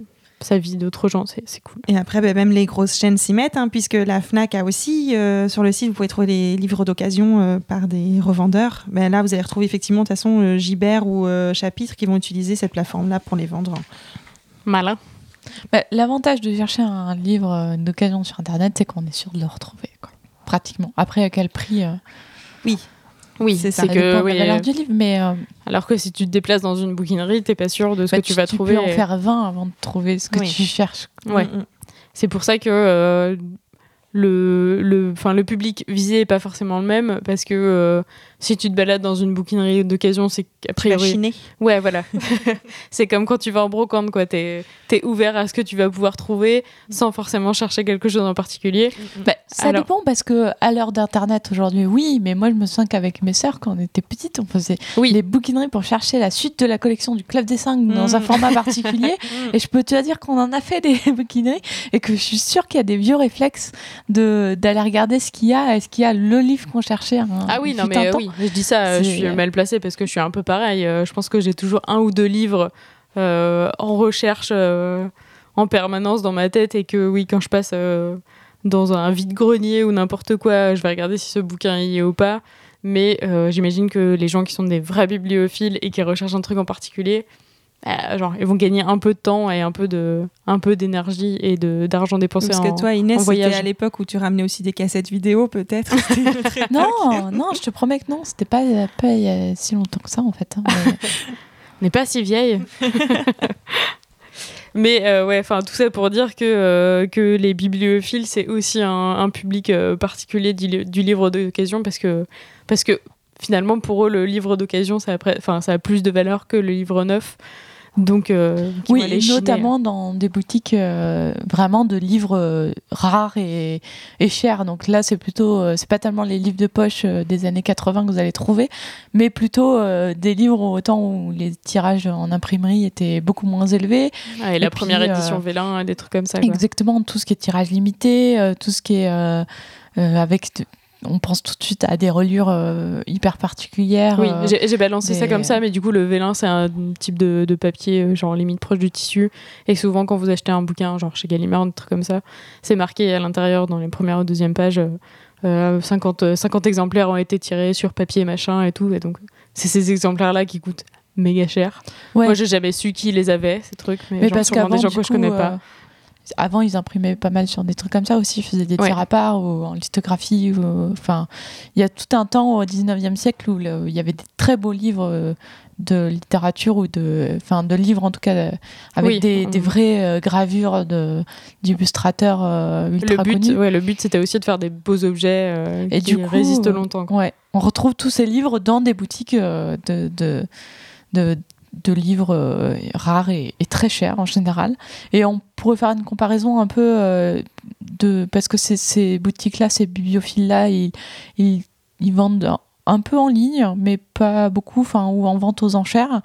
ça vise d'autres gens, c'est c'est cool. Et après, ben, même les grosses chaînes s'y mettent, hein, puisque la FNAC a aussi, euh, sur le site, vous pouvez trouver les livres d'occasion euh, par des revendeurs. Ben, là, vous allez retrouver effectivement, de toute façon, euh, Gibert ou euh, Chapitre qui vont utiliser cette plateforme-là pour les vendre. Malin. Bah, L'avantage de chercher un livre d'occasion sur Internet, c'est qu'on est sûr de le retrouver, quoi. Pratiquement. Après, à quel prix euh, Oui, C'est que de oui, la valeur euh, du livre, mais euh, alors que si tu te déplaces dans une bouquinerie, t'es pas sûr de ce bah, que tu, vas trouver. peux en faire 20 avant de trouver ce que Oui. tu cherches. Ouais. Mm, mm. C'est pour ça que euh, le, le, le public visé est pas forcément le même parce que si tu te balades dans une bouquinerie d'occasion, c'est vas priori. chiner. Ouais, voilà. c'est comme quand tu vas en brocante, quoi. T'es es ouvert à ce que tu vas pouvoir trouver sans forcément chercher quelque chose en particulier. Bah, ça Alors- dépend parce que à l'heure d'internet aujourd'hui, oui, mais moi je me sens qu'avec mes sœurs quand on était petites, on faisait Oui. les bouquineries pour chercher la suite de la collection du Club des 5 dans Mm. un format particulier. et je peux te dire qu'on en a fait des bouquineries et que je suis sûre qu'il y a des vieux réflexes de d'aller regarder ce qu'il y a, est-ce qu'il y a le livre qu'on cherchait. un- Ah oui, non, mais euh, oui, je dis ça, euh, je suis mal placée parce que je suis un peu pareil. Euh, je pense que j'ai toujours un ou deux livres euh, en recherche euh, en permanence dans ma tête et que oui, quand je passe euh, dans un vide-grenier ou n'importe quoi, je vais regarder si ce bouquin y est ou pas. Mais j'imagine que les gens qui sont des vrais bibliophiles et qui recherchent un truc en particulier, euh, genre, ils vont gagner un peu de temps et un peu de, un peu d'énergie et de d'argent dépensé Parce en, que toi, Inès, c'était à l'époque où tu ramenais aussi des cassettes vidéo, peut-être. Non, non, je te promets que non, c'était pas, pas il y a si longtemps que ça en fait. hein, mais- n'est pas si vieille. Mais euh, ouais, enfin tout ça pour dire que, euh, que les bibliophiles, c'est aussi un, un public euh, particulier du, li- du livre d'occasion parce que, parce que finalement pour eux, le livre d'occasion, ça, a pre- enfin, ça a plus de valeur que le livre neuf. Donc, euh, Oui, et chiner. notamment dans des boutiques euh, vraiment de livres euh, rares et, et chers. Donc là, c'est plutôt, euh, c'est pas tellement les livres de poche euh, des années 80 que vous allez trouver, mais plutôt euh, des livres au temps où les tirages en imprimerie étaient beaucoup moins élevés. Ouais, et la puis, première euh, édition Vélin, des trucs comme ça. quoi. Exactement, tout ce qui est tirage limité, euh, tout ce qui est euh, euh, avec. de- on pense tout de suite à des reliures euh, hyper particulières. Oui, euh, j'ai balancé ça comme ça, mais du coup, le vélin, c'est un type de, de papier, euh, genre limite proche du tissu. Et souvent, quand vous achetez un bouquin, genre chez Gallimard, un truc comme ça, c'est marqué à l'intérieur, dans les premières ou deuxième pages, euh, euh, 50, euh, 50 exemplaires ont été tirés sur papier, machin et tout. Et donc, c'est ces exemplaires-là qui coûtent méga cher. ouais. Moi, j'ai jamais su qui les avait, ces trucs, mais, Mais genre, parce qu'avant, des gens que je connais euh, pas. Avant, ils imprimaient pas mal sur des trucs comme ça aussi. Ils faisaient des Ouais. tirs à part ou en lithographie. ou- Enfin, il y a tout un temps au 19e siècle où il y avait des très beaux livres euh, de littérature ou de, enfin, de livres en tout cas, euh, avec Oui, des, vraies euh, gravures d'illustrateurs euh, ultra Le but, connus. ouais, le but c'était aussi de faire des beaux objets euh, Et qui du coup, résistent longtemps. quoi. Ouais, on retrouve tous ces livres dans des boutiques euh, de, de, de, de livres euh, rares et, et très chers en général. Et on pourrait faire une comparaison un peu euh, de. Parce que ces, ces boutiques-là, ces bibliophiles-là, ils, ils, ils vendent un- peu en ligne, mais pas beaucoup, enfin, ou en vente aux enchères.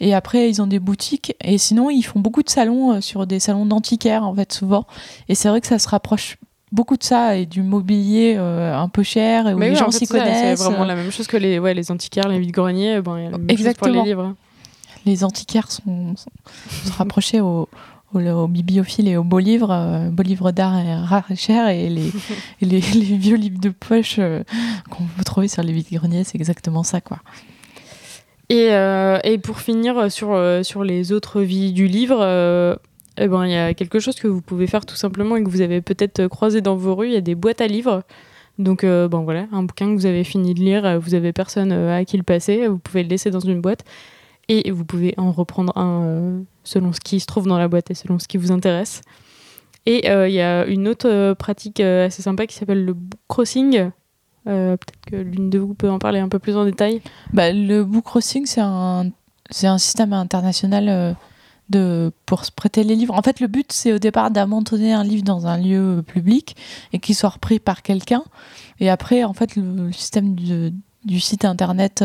Et après, ils ont des boutiques. Et sinon, ils font beaucoup de salons euh, sur des salons d'antiquaires, en fait, souvent. Et c'est vrai que ça se rapproche beaucoup de ça et du mobilier euh, un peu cher et où Mais les oui, gens en fait, s'y connaissent. C'est vraiment la même chose que les, ouais, les antiquaires, les vides-greniers. Ben, il y a la même chose pour Exactement. les livres. Les antiquaires sont, sont- se rapprochaient aux, aux, aux bibliophiles et aux beaux livres, euh, beaux livres d'art et rares et chers, et les, et les, les vieux livres de poche euh, qu'on peut trouver sur les vides-greniers, c'est exactement ça, quoi. Et, euh, et pour finir sur, euh, sur les autres vies du livre, eh ben, il y a quelque chose que vous pouvez faire tout simplement et que vous avez peut-être croisé dans vos rues. Il y a des boîtes à livres. Donc, euh, bon, voilà, un bouquin que vous avez fini de lire, vous avez personne à qui le passer, vous pouvez le laisser dans une boîte et vous pouvez en reprendre un euh, selon ce qui se trouve dans la boîte et selon ce qui vous intéresse. Et euh, il y a une autre euh, pratique assez sympa qui s'appelle le book crossing. Peut-être que l'une de vous peut en parler un peu plus en détail. Bah, le book crossing, c'est un, un système international de, pour se prêter les livres. En fait, le but, c'est au départ d'abandonner un livre dans un lieu public et qu'il soit repris par quelqu'un. Et après, en fait, le, système du, du site internet,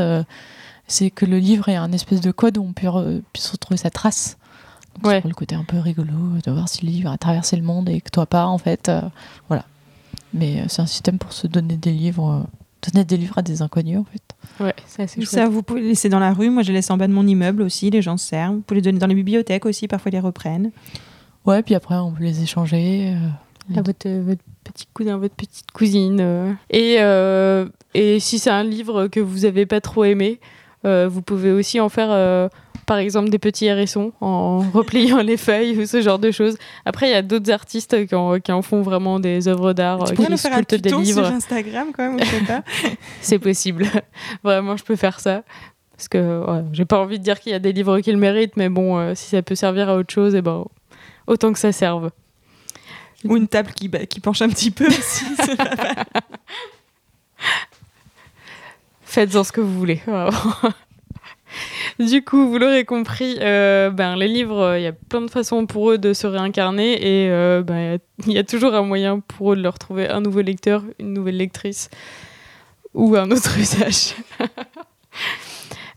c'est que le livre ait un espèce de code où on peut re- puisse retrouver sa trace. Donc, Ouais. C'est pour le côté un peu rigolo de voir si le livre a traversé le monde et que toi pas, en fait. euh, voilà. Mais euh, c'est un système pour se donner des livres, euh, donner des livres à des inconnus, en fait. Ouais, c'est assez chouette. Ça, vous pouvez les laisser dans la rue. Moi, je les laisse en bas de mon immeuble aussi. Les gens se servent. Vous pouvez les donner dans les bibliothèques aussi. Parfois, ils les reprennent. Ouais, puis après, on peut les échanger. euh, à votre, euh, votre petit cousin, votre petite cousine. euh. Et, euh, et si c'est un livre que vous avez pas trop aimé, euh, vous pouvez aussi en faire, euh, par exemple, des petits hérissons en repliant les feuilles ou ce genre de choses. Après, il y a d'autres artistes qui en, qui en font vraiment des œuvres d'art, Tu euh, pourrais qui nous faire un des tuto sur livres. Instagram, quand même, je sais pas. C'est possible. vraiment, je peux faire ça. Parce que ouais, j'ai pas envie de dire qu'il y a des livres qui le méritent, mais bon, euh, si ça peut servir à autre chose, et ben, autant que ça serve. Ou une table qui, bah, qui penche un petit peu aussi. Faites-en ce que vous voulez. du coup, vous l'aurez compris, euh, ben, les livres, euh, il y a plein de façons pour eux de se réincarner et euh, ben, il y a toujours un moyen pour eux de leur trouver un nouveau lecteur, une nouvelle lectrice ou un autre usage.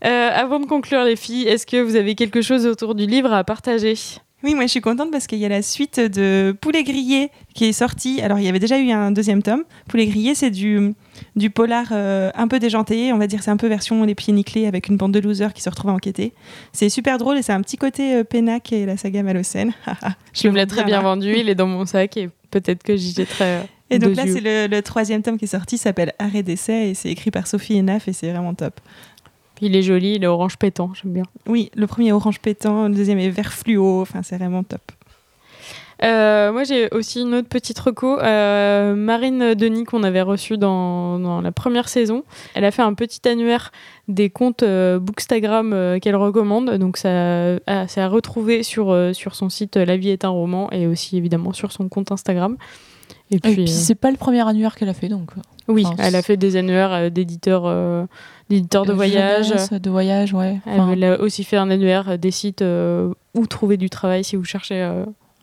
Avant de conclure, les filles, est-ce que vous avez quelque chose autour du livre à partager? Oui, moi je suis contente parce qu'il y a la suite de Poulet grillé qui est sortie. Alors il y avait déjà eu un deuxième tome. Poulet grillé, c'est du, du polar euh, un peu déjanté. On va dire c'est un peu version Les Pieds Nickelés avec une bande de losers qui se retrouvent à enquêter. C'est super drôle et c'est un petit côté euh, Pénac et la saga Malocène. Je me l'ai très bien vendu, il est dans mon sac et peut-être que j'y jetterai. euh, Et donc là, c'est le, le troisième tome qui est sorti, s'appelle Arrêt d'essai et c'est écrit par Sophie Enaf et c'est vraiment top. Il est joli, il est orange pétant, j'aime bien. Oui, le premier est orange pétant, le deuxième est vert fluo, enfin c'est vraiment top. Euh, moi, j'ai aussi une autre petite reco. Euh, Marine Denis, qu'on avait reçue dans, dans la première saison, elle a fait un petit annuaire des comptes euh, Bookstagram qu'elle recommande. Donc, ça, ah, c'est à retrouver sur, sur son site La vie est un roman et aussi évidemment sur son compte Instagram. Et Et puis, puis, euh, c'est pas le premier annuaire qu'elle a fait, donc. oui, enfin, elle a fait des annuaires euh, d'éditeurs euh, d'éditeurs de voyage. jeunesse, De voyage, ouais. Enfin, Elle a aussi fait un annuaire des sites euh, où trouver du travail si vous cherchez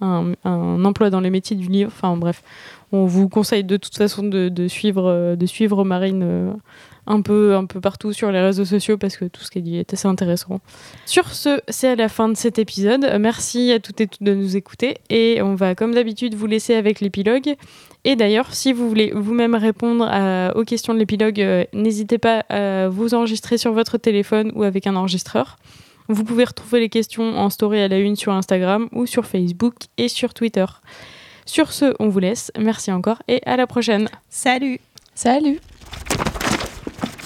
un, un emploi dans les métiers du livre. Enfin bref, on vous conseille de toute façon de, euh, suivre Marine euh, un, peu, partout sur les réseaux sociaux parce que tout ce qu'elle dit est assez intéressant. Sur ce, c'est à la fin de cet épisode. Merci à toutes et tous de nous écouter et on va comme d'habitude vous laisser avec l'épilogue. Et d'ailleurs, si vous voulez vous-même répondre aux questions de l'épilogue, euh, n'hésitez pas à vous enregistrer sur votre téléphone ou avec un enregistreur. Vous pouvez retrouver les questions en story à la une sur Instagram ou sur Facebook et sur Twitter. Sur ce, on vous laisse. Merci encore et à la prochaine. Salut Salut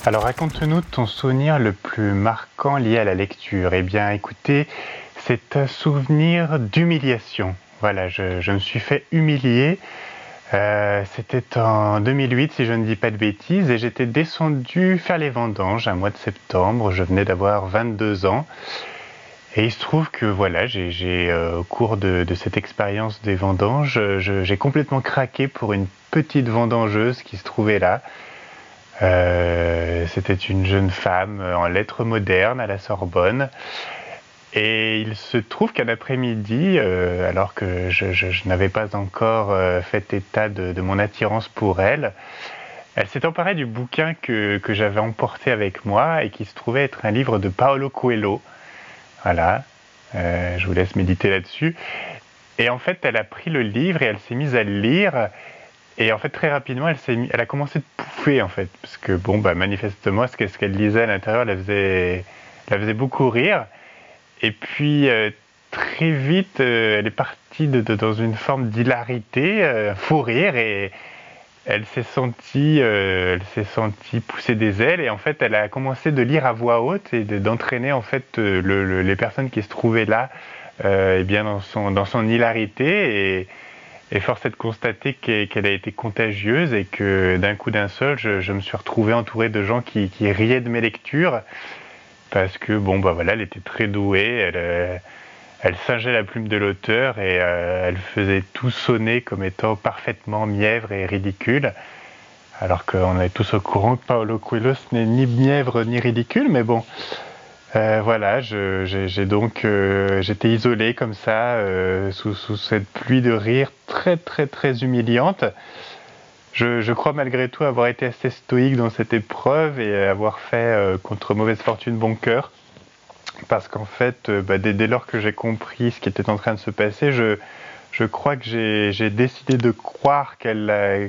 Alors raconte-nous ton souvenir le plus marquant lié à la lecture. Eh bien écoutez, c'est un souvenir d'humiliation. Voilà, je, je me suis fait humilier. Euh, C'était en 2008, si je ne dis pas de bêtises, et j'étais descendu faire les vendanges un mois de septembre. Je venais d'avoir 22 ans. Et il se trouve que voilà, j'ai euh, au cours de, cette expérience des vendanges, j'ai complètement craqué pour une petite vendangeuse qui se trouvait là. Euh, C'était une jeune femme en lettres modernes à la Sorbonne. Et il se trouve qu'un après-midi, euh, alors que je, n'avais pas encore euh, fait état de, de mon attirance pour elle, elle s'est emparée du bouquin que, que j'avais emporté avec moi et qui se trouvait être un livre de Paolo Coelho. Voilà, Euh, je vous laisse méditer là-dessus. Et en fait, elle a pris le livre et elle s'est mise à le lire. Et en fait, très rapidement, elle, mis- elle a commencé de pouffer, en fait. Parce que, bon, bah, manifestement, ce qu'elle lisait à l'intérieur la faisait, la faisait beaucoup rire. Et puis, euh, très vite, euh, elle est partie dans une forme d'hilarité, fou rire, et elle s'est sentie, euh, elle s'est sentie pousser des ailes. Et en fait, elle a commencé de lire à voix haute et de- d'entraîner, en fait, euh, le- le- les personnes qui se trouvaient là, euh, eh bien, dans son, dans son hilarité. Et, et force est de constater qu'elle a été contagieuse et que d'un coup d'un seul, je, me suis retrouvé entouré de gens qui, riaient de mes lectures parce que bon bah voilà, elle était très douée, elle, elle singeait la plume de l'auteur et euh, elle faisait tout sonner comme étant parfaitement mièvre et ridicule. Alors qu'on est tous au courant que Paolo Coelho n'est ni mièvre ni ridicule, mais bon. Euh, voilà, j'ai donc euh, j'étais isolé comme ça euh, sous, cette pluie de rire très très très humiliante. Je, je crois malgré tout avoir été assez stoïque dans cette épreuve et avoir fait contre mauvaise fortune bon cœur. Parce qu'en fait, euh, bah, dès, lors que j'ai compris ce qui était en train de se passer, je, crois que j'ai décidé de croire qu'elle euh,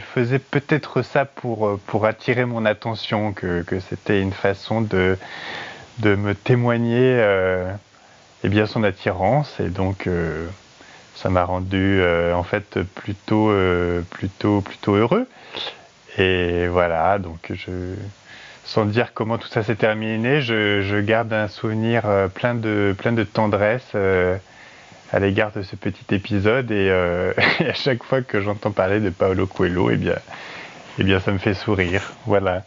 faisait peut-être ça pour, euh, pour attirer mon attention, que, c'était une façon de, me témoigner eh bien, son attirance. Et donc, ça m'a rendu en fait plutôt, plutôt, plutôt heureux. Et voilà, donc je, sans dire comment tout ça s'est terminé, je, garde un souvenir euh, plein de, tendresse euh, à l'égard de ce petit épisode. Et, euh, et à chaque fois que j'entends parler de Paolo Coelho, eh bien, eh bien, ça me fait sourire. Voilà.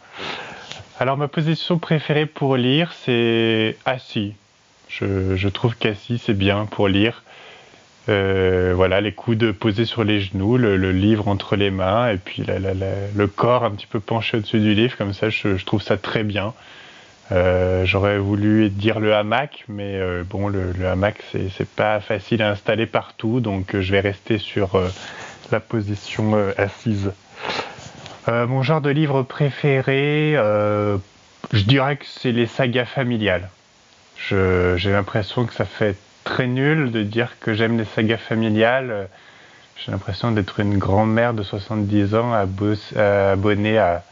Alors, ma position préférée pour lire, c'est assis. Je, je trouve qu'assis, c'est bien pour lire. Euh, voilà, les coudes posés sur les genoux, le, livre entre les mains, et puis le corps un petit peu penché au-dessus du livre, comme ça, je, trouve ça très bien. Euh, J'aurais voulu dire le hamac, mais euh, bon, le, le hamac, c'est pas facile à installer partout, donc je vais rester sur la position assise. Mon genre de livre préféré, je dirais que c'est les sagas familiales. J'ai l'impression que ça fait très nul de dire que j'aime les sagas familiales. J'ai l'impression d'être une grand-mère de 70 ans abo- abonnée à,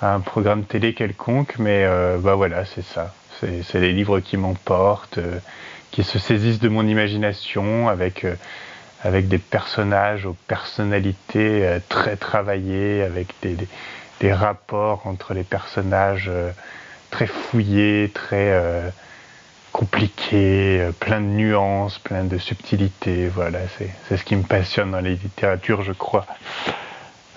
un programme télé quelconque, mais euh, bah voilà, c'est ça. C'est les livres qui m'emportent, euh, qui se saisissent de mon imagination avec, euh, avec des personnages aux personnalités très travaillées, avec des, des- rapports entre les personnages très fouillés, très compliqués, euh, plein de nuances, plein de subtilités. Voilà, c'est ce qui me passionne dans les littératures, je crois.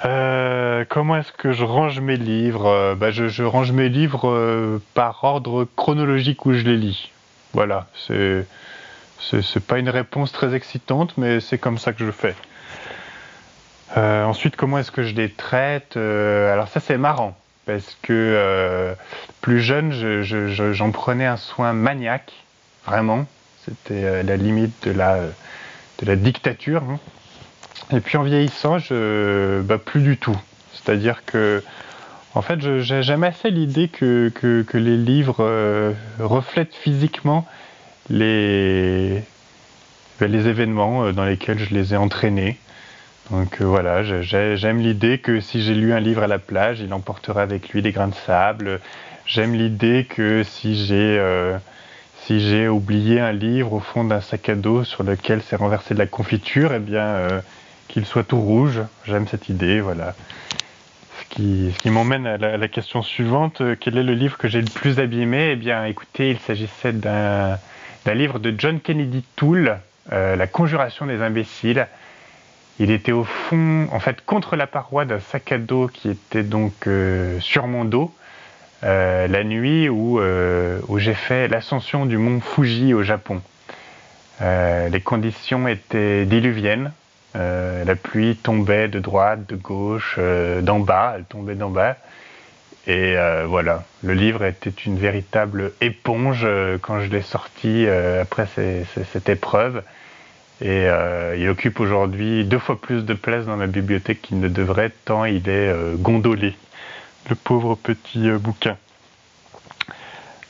Euh, comment est-ce que je range mes livres? Euh, bah, je, range mes livres par ordre chronologique où je les lis. Voilà, c'est pas une réponse très excitante, mais c'est comme ça que je fais. Ensuite, comment est-ce que je les traite? Alors ça, c'est marrant parce que euh, plus jeune, je- je- je- j'en prenais un soin maniaque, vraiment. C'était euh, la limite de la dictature. hein. Et puis en vieillissant, bah, plus du tout. C'est-à-dire que, en fait, j'aime assez l'idée que, les livres euh, reflètent physiquement les, bah, événements dans lesquels je les ai entraînés. Donc euh, voilà, j'ai- j'ai- j'aime l'idée que si j'ai lu un livre à la plage, il emportera avec lui des grains de sable. J'aime l'idée que si j'ai euh, si oublié un livre au fond d'un sac à dos sur lequel s'est renversé de la confiture, eh bien euh, qu'il soit tout rouge. J'aime cette idée, voilà. Ce qui, m'emmène à la, à la question suivante quel est le livre que j'ai le plus abîmé? Eh bien, écoutez, il s'agissait d'un livre de John Kennedy Toole, La conjuration des imbéciles. Il était au fond, en fait, contre la paroi d'un sac à dos qui était donc sur mon dos. la nuit où, où j'ai fait l'ascension du mont Fuji au Japon. les conditions étaient diluviennes, euh, la pluie tombait de droite, de gauche, euh, d'en bas, elle tombait d'en bas. Et euh, voilà, le livre était une véritable éponge quand je l'ai sorti après cette épreuve. Et il occupe aujourd'hui deux fois plus de place dans ma bibliothèque qu'il ne devrait, tant il est gondolé, le pauvre petit bouquin.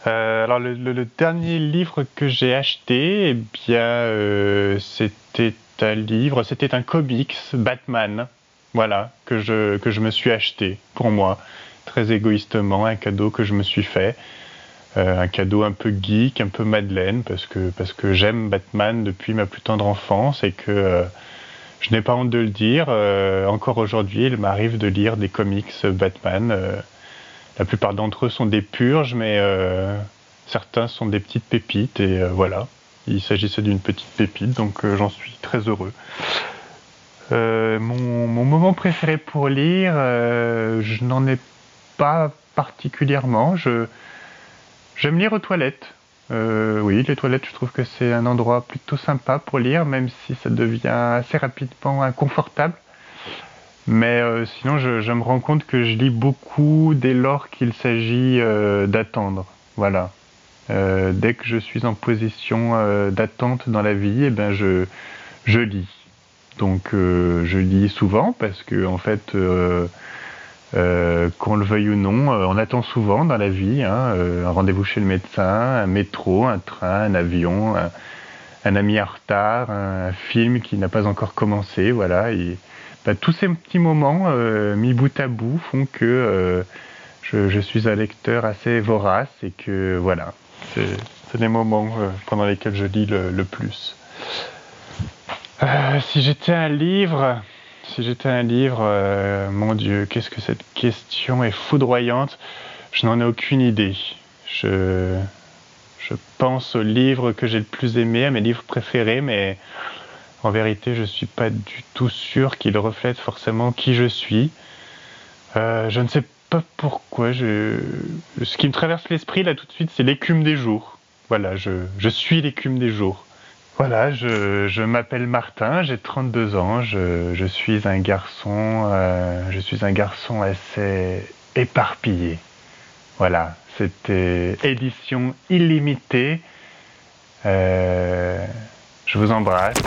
alors le, dernier livre que j'ai acheté, eh bien, c'était un livre, c'était un comics Batman, voilà, que je, que je me suis acheté pour moi, très égoïstement, un cadeau que je me suis fait. Euh, un cadeau un peu geek, un peu Madeleine, parce que, parce que j'aime Batman depuis ma plus tendre enfance et que euh, je n'ai pas honte de le dire. Euh, encore aujourd'hui, il m'arrive de lire des comics Batman. la plupart d'entre eux sont des purges, mais certains sont des petites pépites et voilà. Il s'agissait d'une petite pépite, donc j'en suis très heureux. Euh, mon, moment préféré pour lire, je n'en ai pas particulièrement. Je, j'aime lire aux toilettes. oui, les toilettes, je trouve que c'est un endroit plutôt sympa pour lire, même si ça devient assez rapidement inconfortable. Mais sinon, je, me rends compte que je lis beaucoup dès lors qu'il s'agit d'attendre. Voilà. Euh, dès que je suis en position euh, d'attente dans la vie, eh ben je, je lis. Donc euh, je lis souvent parce que en fait, qu'on le veuille ou non, on attend souvent dans la vie. Hein, un rendez-vous chez le médecin, un métro, un train, un avion, un, ami en retard, un, film qui n'a pas encore commencé. Voilà. Et, ben, tous ces petits moments mis bout à bout font que je, suis un lecteur assez vorace et que voilà, c'est les moments euh, pendant lesquels je lis le, plus. Euh, si j'étais un livre, si j'étais un livre, euh, mon Dieu, qu'est-ce que cette question est foudroyante. Je n'en ai aucune idée. Je, pense aux livres que j'ai le plus aimés, à mes livres préférés, mais en vérité, je ne suis pas du tout sûr qu'ils reflètent forcément qui je suis. je ne sais pas pourquoi. Ce qui me traverse l'esprit là tout de suite, c'est l'écume des jours. Voilà, je suis l'écume des jours. Voilà, je, m'appelle Martin, j'ai 32 ans, je, je, suis un garçon, euh, je suis un garçon assez éparpillé. Voilà, c'était édition illimitée. Euh, je vous embrasse.